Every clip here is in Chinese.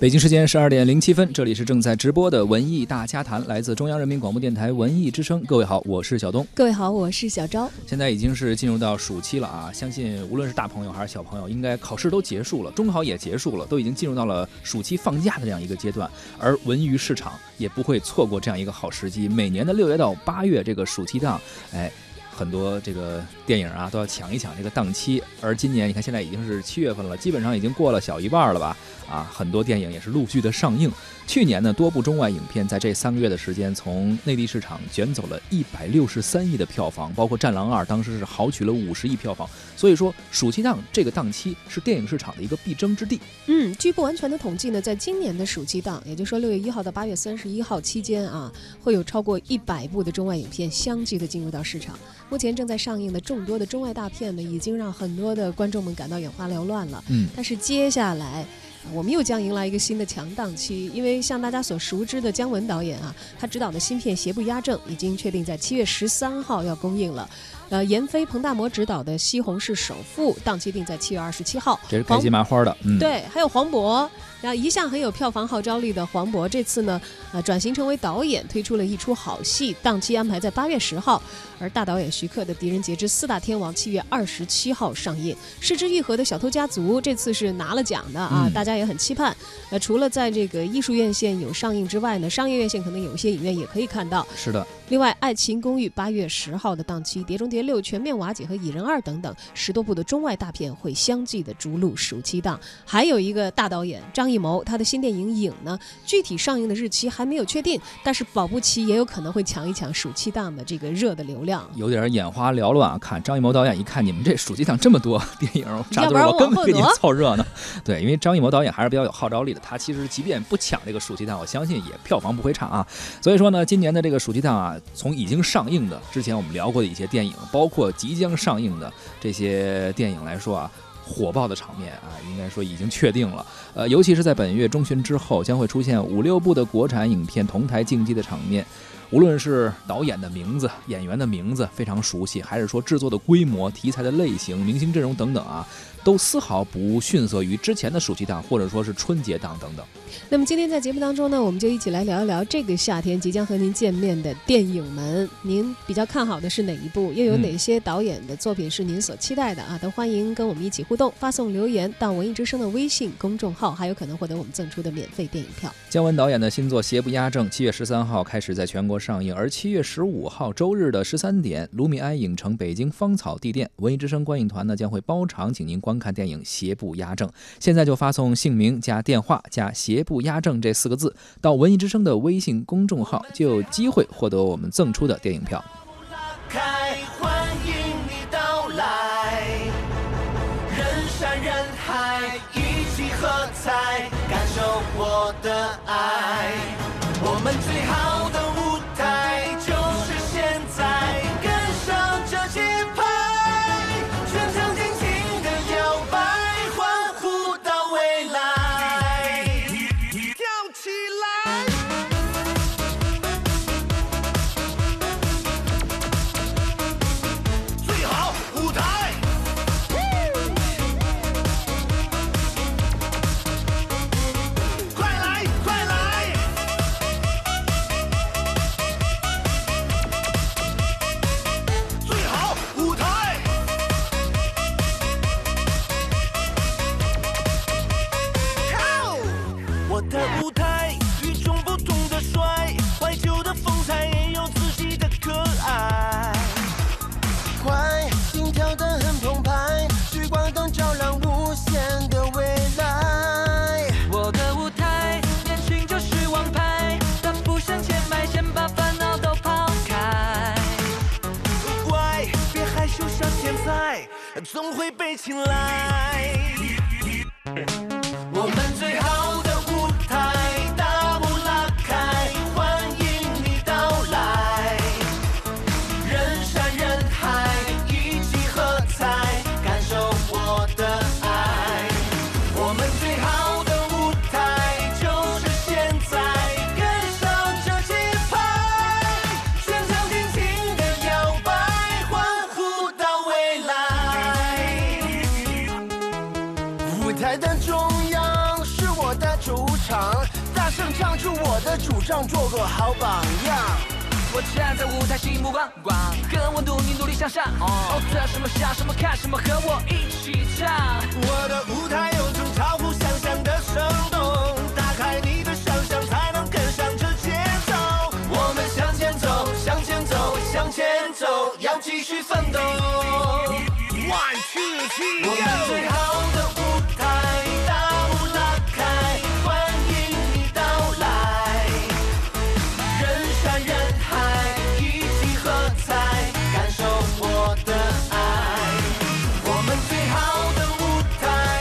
北京时间十二点零七分，这里是正在直播的文艺大家谈，来自中央人民广播电台文艺之声。各位好，我是小东。各位好，我是小昭。现在已经是进入到暑期了啊，相信无论是大朋友还是小朋友，应该考试都结束了，中考也结束了，都已经进入到了暑期放假的这样一个阶段。而文娱市场也不会错过这样一个好时机，每年的六月到八月这个暑期档，哎。很多这个电影啊都要抢一抢这个档期，而今年你看现在已经是七月份了，基本上已经过了小一半了吧？啊，很多电影也是陆续的上映。去年呢，多部中外影片在这三个月的时间，从内地市场卷走了一百六十三亿的票房，包括《战狼二》当时是豪取了五十亿票房。所以说，暑期档这个档期是电影市场的一个必争之地。嗯，据不完全的统计呢，在今年的暑期档，也就是说六月一号到八月三十一号期间啊，会有超过一百部的中外影片相继的进入到市场。目前正在上映的众多的中外大片呢，已经让很多的观众们感到眼花缭乱了。嗯，但是接下来，我们又将迎来一个新的强档期，因为像大家所熟知的姜文导演啊，他执导的新片《邪不压正》已经确定在七月十三号要公映了。呃，闫飞、彭大魔执导的《西红柿首富》档期定在七月二十七号，这是开心麻花的。嗯，对，还有黄渤。然后一向很有票房号召力的黄渤，这次呢，呃，转型成为导演，推出了一出好戏，档期安排在八月十号。而大导演徐克的《狄仁杰之四大天王》七月二十七号上映。失之愈合的《小偷家族》这次是拿了奖的啊，大家也很期盼。呃，除了在这个艺术院线有上映之外呢，商业院线可能有一些影院也可以看到。是的。另外，《爱情公寓》八月十号的档期，《碟中谍六》全面瓦解和《蚁人二》等等十多部的中外大片会相继的逐鹿暑期档。还有一个大导演张艺谋，他的新电影《影》呢，具体上映的日期还没有确定，但是保不齐也有可能会抢一抢暑期档的这个热的流量。有点眼花缭乱啊！看张艺谋导演一看你们这暑期档这么多电影，扎堆我根本给你们凑热闹。对，因为张艺谋导演还是比较有号召力的，他其实即便不抢这个暑期档，我相信也票房不会差啊。所以说呢，今年的这个暑期档啊，从已经上映的之前我们聊过的一些电影，包括即将上映的这些电影来说啊，火爆的场面啊，应该说已经确定了。呃，尤其是在本月中旬之后，将会出现五六部的国产影片同台竞技的场面。无论是导演的名字、演员的名字非常熟悉，还是说制作的规模、题材的类型、明星阵容等等啊。都丝毫不逊色于之前的暑期档，或者说是春节档等等。那么今天在节目当中呢，我们就一起来聊一聊这个夏天即将和您见面的电影们。您比较看好的是哪一部？又有哪些导演的作品是您所期待的啊？都欢迎跟我们一起互动，发送留言到文艺之声的微信公众号，还有可能获得我们赠出的免费电影票。姜文导演的新作《邪不压正》，七月十三号开始在全国上映，而七月十五号周日的十三点，卢米埃影城北京芳草地店文艺之声观影团呢将会包场，请您观。观看电影《邪不压正》，现在就发送姓名加电话加“邪不压正”这四个字到文艺之声的微信公众号，就有机会获得我们赠出的电影票。总会被青睐。我们最好舞台的中央是我的主场，大声唱出。我的主张，做个好榜样。我站在舞台，吸引目光光，跟我努力努力向上。哦，测什么想什么看什么，和我一起唱。我的舞台有种超乎想象的生动，打开你的想象，才能跟上这节奏。我们向前走，向前走，向前走，要继续奋斗。One two three，我们最好的。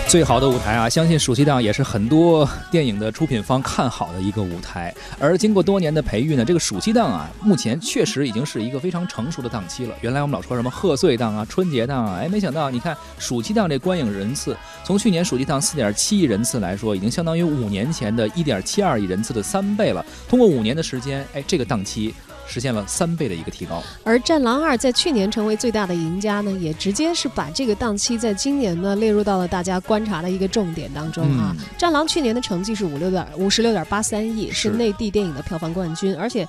最好的舞台啊，相信暑期档也是很多电影的出品方看好的一个舞台。而经过多年的培育呢，这个暑期档啊，目前确实已经是一个非常成熟的档期了。原来我们老说什么贺岁档啊、春节档啊，哎，没想到你看暑期档这观影人次，从去年暑期档四点七亿人次来说，已经相当于五年前的一点七二亿人次的三倍了。通过五年的时间，哎，这个档期。实现了三倍的一个提高，而《战狼二》在去年成为最大的赢家呢，也直接是把这个档期在今年呢列入到了大家观察的一个重点当中啊。《战狼》去年的成绩是五六点五十六点八三亿，是内地电影的票房冠军，而且。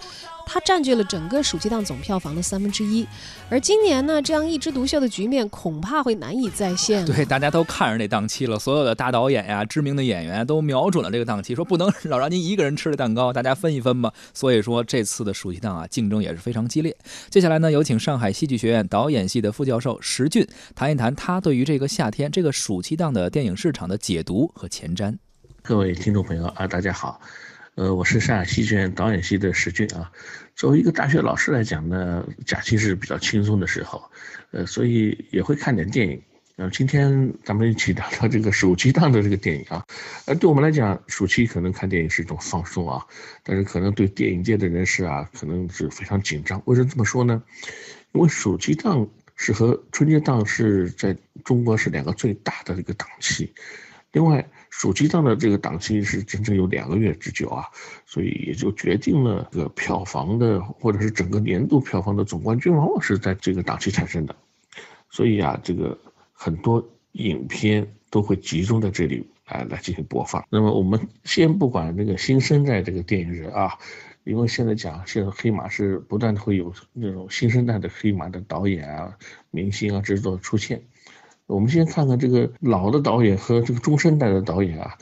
它占据了整个暑期档总票房的三分之一，而今年呢，这样一枝独秀的局面恐怕会难以再现。对，大家都看着那档期了，所有的大导演呀、知名的演员都瞄准了这个档期，说不能 老让您一个人吃这蛋糕，大家分一分吧。所以说这次的暑期档啊，竞争也是非常激烈。接下来呢，有请上海戏剧学院导演系的副教授石俊谈一谈他对于这个夏天这个暑期档的电影市场的解读和前瞻。各位听众朋友啊，大家好。呃，我是上海戏剧院导演系的石俊啊。作为一个大学老师来讲呢，假期是比较轻松的时候，呃，所以也会看点电影。呃，今天咱们一起聊聊这个暑期档的这个电影啊。呃，对我们来讲，暑期可能看电影是一种放松啊，但是可能对电影界的人士啊，可能是非常紧张。为什么这么说呢？因为暑期档是和春节档是在中国是两个最大的一个档期。另外，手机上的这个档期是整整有两个月之久啊，所以也就决定了这个票房的或者是整个年度票房的总冠军往往是在这个档期产生的，所以啊，这个很多影片都会集中在这里来来进行播放。那么我们先不管那个新生代这个电影人啊，因为现在讲现在黑马是不断的会有那种新生代的黑马的导演啊、明星啊制作出现。我们先看看这个老的导演和这个中生代的导演啊，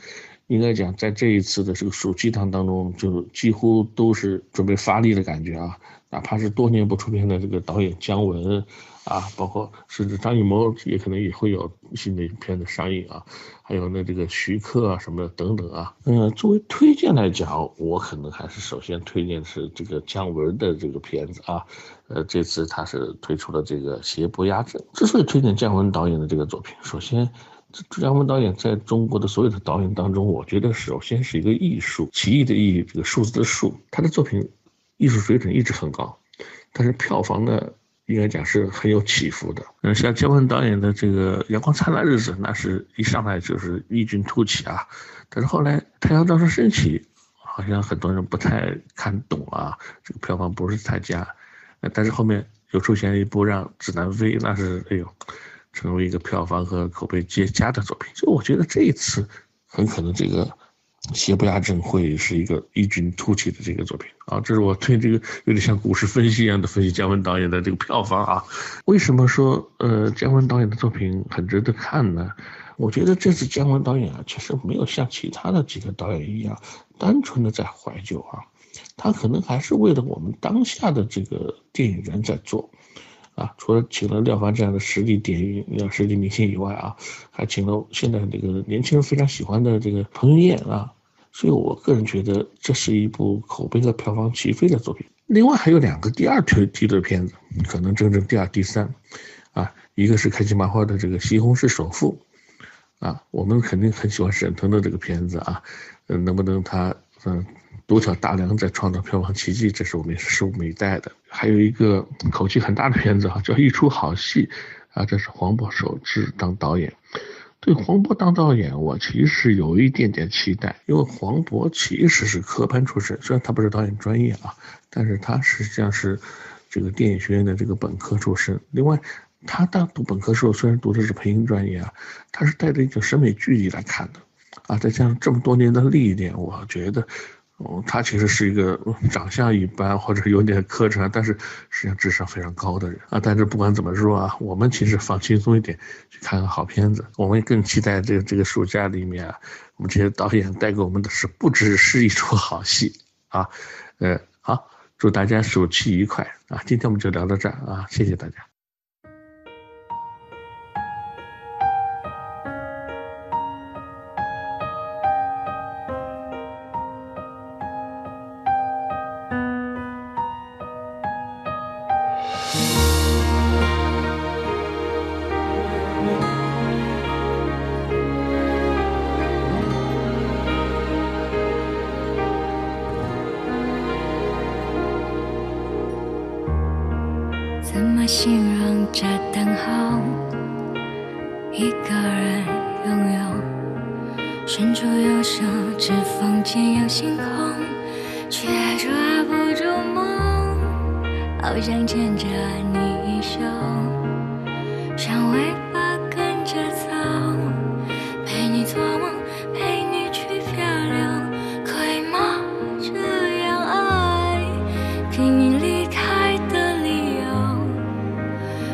应该讲在这一次的这个暑期档当中，就几乎都是准备发力的感觉啊。哪怕是多年不出片的这个导演姜文，啊，包括甚至张艺谋也可能也会有新的片子上映啊。还有呢，这个徐克啊什么的等等啊。嗯，作为推荐来讲，我可能还是首先推荐的是这个姜文的这个片子啊。呃，这次他是推出了这个《邪不压正》。之所以推荐姜文导演的这个作品，首先，姜文导演在中国的所有的导演当中，我觉得首先是一个艺术，奇异的艺，这个数字的数，他的作品艺术水准一直很高，但是票房呢，应该讲是很有起伏的。嗯，像姜文导演的这个《阳光灿烂日子》，那是一上来就是异军突起啊，但是后来《太阳照常升起》，好像很多人不太看懂啊，这个票房不是太佳。但是后面又出现了一部让《指南飞》，那是哎呦，成为一个票房和口碑皆佳的作品。就我觉得这一次很可能这个《邪不压正》会是一个异军突起的这个作品啊。这是我对这个有点像股市分析一样的分析姜文导演的这个票房啊。为什么说呃姜文导演的作品很值得看呢？我觉得这次姜文导演啊，其实没有像其他的几个导演一样，单纯的在怀旧啊。他可能还是为了我们当下的这个电影人在做，啊，除了请了廖凡这样的实力电影、实力明星以外啊，还请了现在这个年轻人非常喜欢的这个彭于晏啊，所以我个人觉得这是一部口碑和票房齐飞的作品。另外还有两个第二推梯的片子，可能真正第二、第三，啊，一个是开心麻花的这个《西红柿首富》，啊，我们肯定很喜欢沈腾的这个片子啊，嗯，能不能他嗯？独挑大梁在创造票房奇迹，这是我们拭目以待的。还有一个口气很大的片子哈，叫《一出好戏》，啊，这是黄渤首次当导演。对黄渤当导演，我其实有一点点期待，因为黄渤其实是科班出身，虽然他不是导演专业啊，但是他实际上是这个电影学院的这个本科出身。另外，他当读本科时候，虽然读的是配音专业啊，他是带着一种审美距离来看的，啊，再加上这么多年的历练，我觉得。哦，他其实是一个长相一般或者有点磕碜，但是实际上智商非常高的人啊。但是不管怎么说啊，我们其实放轻松一点去看看好片子。我们更期待这个这个暑假里面，我们这些导演带给我们的是不只是一出好戏啊。呃，好，祝大家暑期愉快啊！今天我们就聊到这儿啊，谢谢大家。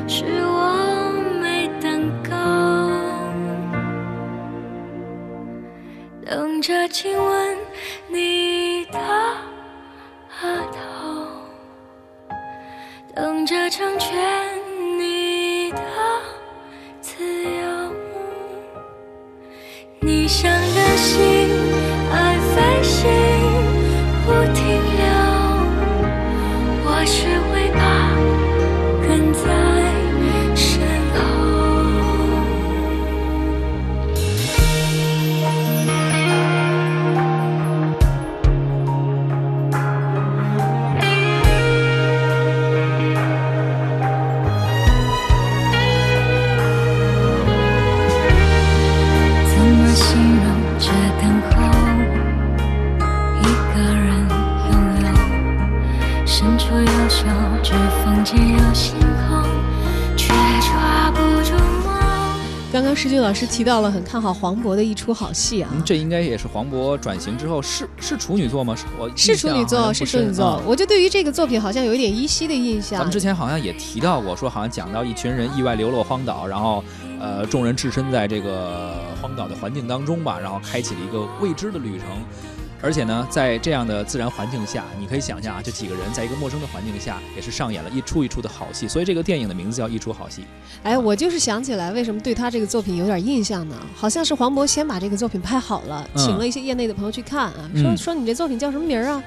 是我没等够，等着亲吻提到了很看好黄渤的一出好戏啊，嗯，这应该也是黄渤转型之后是是处女座吗？是我是处女座，是处女座。我就对于这个作品好像有一点依稀的印象。咱们之前好像也提到过，说好像讲到一群人意外流落荒岛，然后呃，众人置身在这个荒岛的环境当中吧，然后开启了一个未知的旅程。而且呢，在这样的自然环境下，你可以想象啊，这几个人在一个陌生的环境下，也是上演了一出一出的好戏。所以这个电影的名字叫《一出好戏》。哎，我就是想起来，为什么对他这个作品有点印象呢？好像是黄渤先把这个作品拍好了，嗯请了一些业内的朋友去看啊，说嗯说你这作品叫什么名儿啊？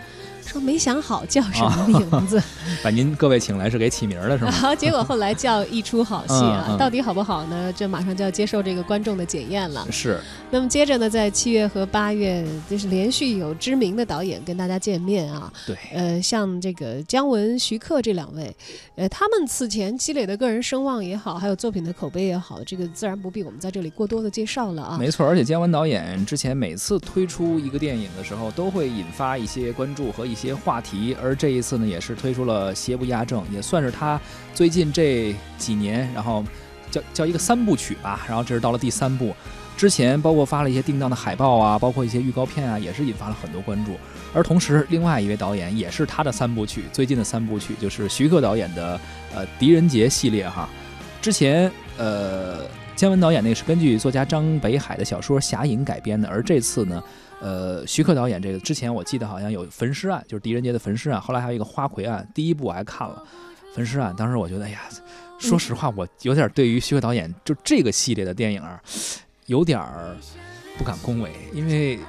说没想好叫什么名字，把您各位请来是给起名儿的是吗？然后结果后来叫一出好戏啊，嗯嗯到底好不好呢？这马上就要接受这个观众的检验了。是，那么接着呢，在七月和八月，就是连续有知名的导演跟大家见面啊。对，呃，像这个姜文、徐克这两位，呃，他们此前积累的个人声望也好，还有作品的口碑也好，这个自然不必我们在这里过多的介绍了啊。没错，而且姜文导演之前每次推出一个电影的时候，都会引发一些关注和一些话题，而这一次呢，也是推出了《邪不压正》，也算是他最近这几年，然后叫叫一个三部曲吧，然后这是到了第三部。之前包括发了一些定档的海报啊，包括一些预告片啊，也是引发了很多关注。而同时，另外一位导演也是他的三部曲，最近的三部曲就是徐克导演的呃《狄仁杰》系列哈。之前呃姜文导演那是根据作家张北海的小说《侠影》改编的，而这次呢，呃徐克导演这个之前我记得好像有《焚尸案》，就是狄仁杰的焚尸案，后来还有一个花魁案，第一部我还看了《焚尸案》，当时我觉得哎呀，说实话我有点对于徐克导演就这个系列的电影啊，有点儿不敢恭维，因为。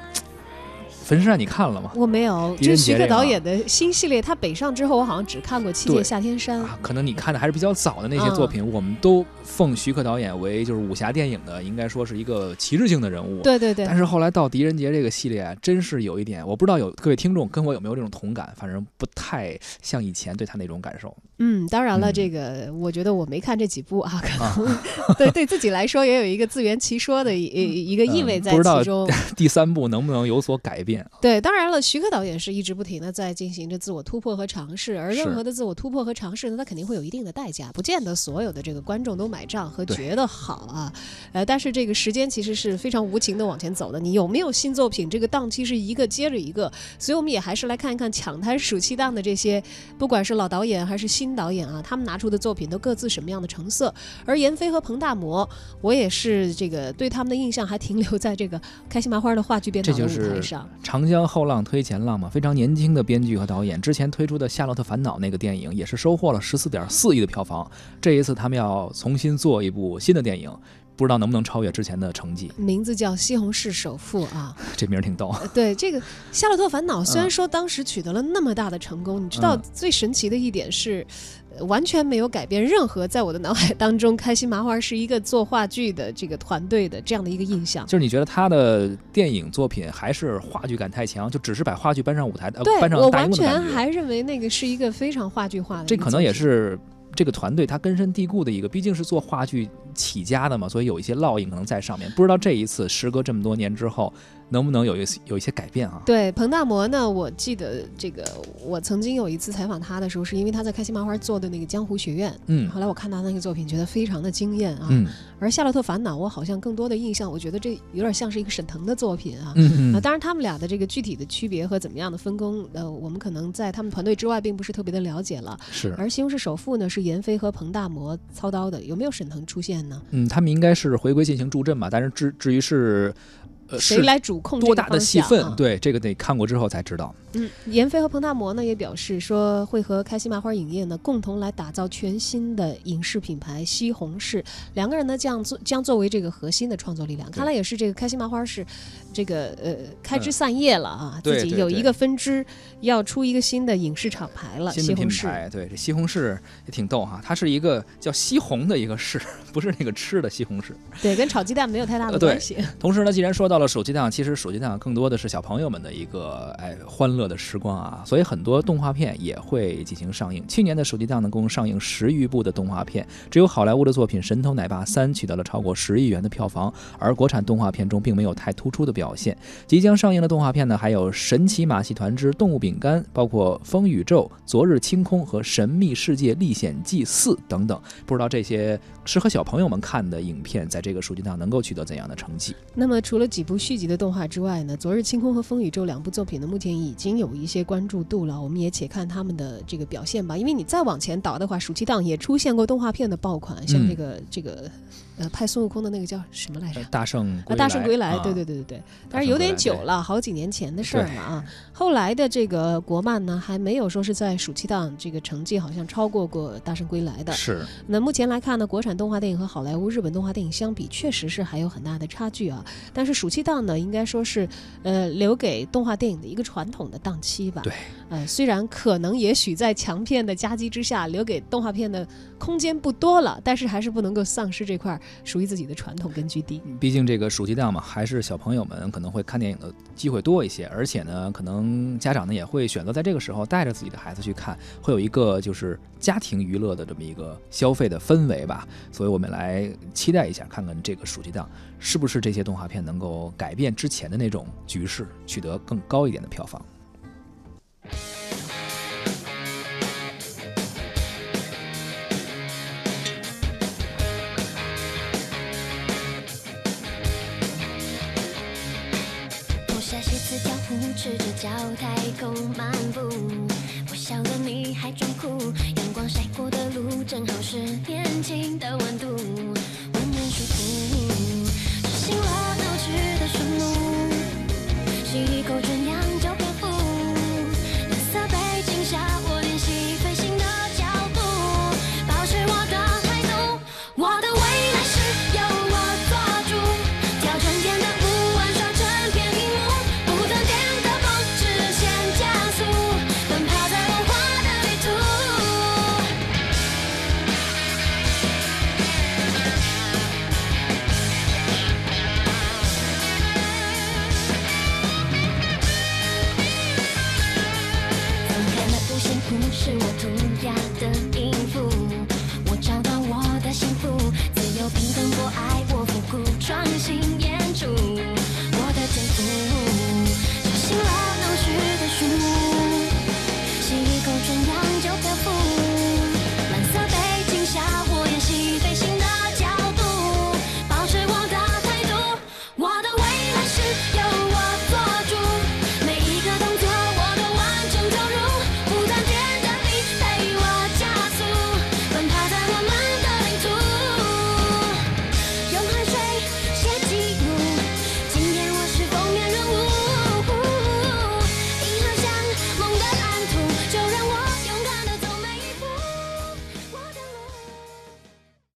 焚尸案你看了吗？我没有，狄就是徐克导演的新系列，他北上之后，我好像只看过《七对剑下天山》啊，可能你看的还是比较早的那些作品，我们都奉徐克导演为就是武侠电影的，应该说是一个旗帜性的人物。对对对但。是后来到狄仁杰这个系列啊，真是有一点，我不知道有各位听众跟我有没有这种同感，反正不太像以前对他那种感受。嗯，当然了，嗯这个我觉得我没看这几部啊，可啊能对对自己来说也有一个自圆其说的一一一个意味在嗯不知道其中。第三部能不能有所改变？变。对，当然了，徐克导演是一直不停的在进行着自我突破和尝试，而任何的自我突破和尝试呢，他肯定会有一定的代价，不见得所有的这个观众都买账和觉得好啊。呃，但是这个时间其实是非常无情的往前走的，你有没有新作品，这个档期是一个接着一个，所以我们也还是来看一看抢滩暑期档的这些，不管是老导演还是新导演啊，他们拿出的作品都各自什么样的成色。而闫飞和彭大魔，我也是这个对他们的印象还停留在这个开心麻花的话剧编导的舞台上。长江后浪推前浪嘛，非常年轻的编剧和导演，之前推出的《夏洛特烦恼》那个电影也是收获了十四点四亿的票房。这一次他们要重新做一部新的电影。不知道能不能超越之前的成绩？名字叫《西红柿首富》啊，这名儿挺逗。对，这个 《夏洛特烦恼》虽然说当时取得了那么大的成功，你知道最神奇的一点是，完全没有改变任何在我的脑海当中，开心麻花是一个做话剧的这个团队的这样的一个印象。就是你觉得他的电影作品还是话剧感太强，就只是把话剧搬上舞台，对搬上我完全还认为那个是一个非常话剧化的。这可能也是。这个团队他根深蒂固的一个，毕竟是做话剧起家的嘛，所以有一些烙印可能在上面。不知道这一次时隔这么多年之后。能不能有一有一些改变啊？对彭大魔呢？我记得这个，我曾经有一次采访他的时候，是因为他在开心麻花做的那个《江湖学院》。嗯，后来我看他那个作品，觉得非常的惊艳啊。嗯。而《夏洛特烦恼》，我好像更多的印象，我觉得这有点像是一个沈腾的作品啊。嗯啊，当然他们俩的这个具体的区别和怎么样的分工，呃，我们可能在他们团队之外并不是特别的了解了。是。而《西红柿首富》呢，是闫飞和彭大魔操刀的，有没有沈腾出现呢？嗯，他们应该是回归进行助阵吧。但是至至于是。谁来主控多大的戏份？对，这个得看过之后才知道。嗯，闫飞和彭大魔呢也表示说，会和开心麻花影业呢共同来打造全新的影视品牌西红柿。两个人呢将作将作为这个核心的创作力量。看来也是这个开心麻花是这个呃开枝散叶了啊，自己有一个分支要出一个新的影视厂牌了。新的品牌，对这西红柿也挺逗哈，它是一个叫西红的一个柿，不是那个吃的西红柿。对，跟炒鸡蛋没有太大的关系。同时呢，既然说到了手机档，其实手机档更多的是小朋友们的一个哎欢乐的时光啊，所以很多动画片也会进行上映。去年的手机档呢，共上映十余部的动画片，只有好莱坞的作品《神偷奶爸三》取得了超过十亿元的票房，而国产动画片中并没有太突出的表现。即将上映的动画片呢，还有《神奇马戏团之动物饼干》，包括《风宇宙》《昨日清空》和《神秘世界历险记四》等等。不知道这些适合小朋友们看的影片，在这个暑期档能够取得怎样的成绩？那么除了几部续集的动画之外呢？《昨日清空》和《风宇宙》两部作品呢，目前已经有一些关注度了。我们也且看他们的这个表现吧。因为你再往前倒的话，暑期档也出现过动画片的爆款，像这个这个。呃，拍孙悟空的那个叫什么来着？大圣啊，大圣归来，对对对对对。但是有点久了，好几年前的事儿了啊。后来的这个国漫呢，还没有说是在暑期档这个成绩好像超过过大圣归来的。是。那目前来看呢，国产动画电影和好莱坞、日本动画电影相比，确实是还有很大的差距啊。但是暑期档呢，应该说是呃留给动画电影的一个传统的档期吧。对。呃，虽然可能也许在强片的夹击之下，留给动画片的空间不多了，但是还是不能够丧失这块。属于自己的传统根据地，毕竟这个暑期档嘛，还是小朋友们可能会看电影的机会多一些，而且呢，可能家长呢也会选择在这个时候带着自己的孩子去看，会有一个就是家庭娱乐的这么一个消费的氛围吧。所以我们来期待一下，看看这个暑期档是不是这些动画片能够改变之前的那种局势，取得更高一点的票房。赤着脚太空漫步，我笑了你还装酷，阳光晒过的路正好是年轻的温度，温暖舒服，的顺路，吸一口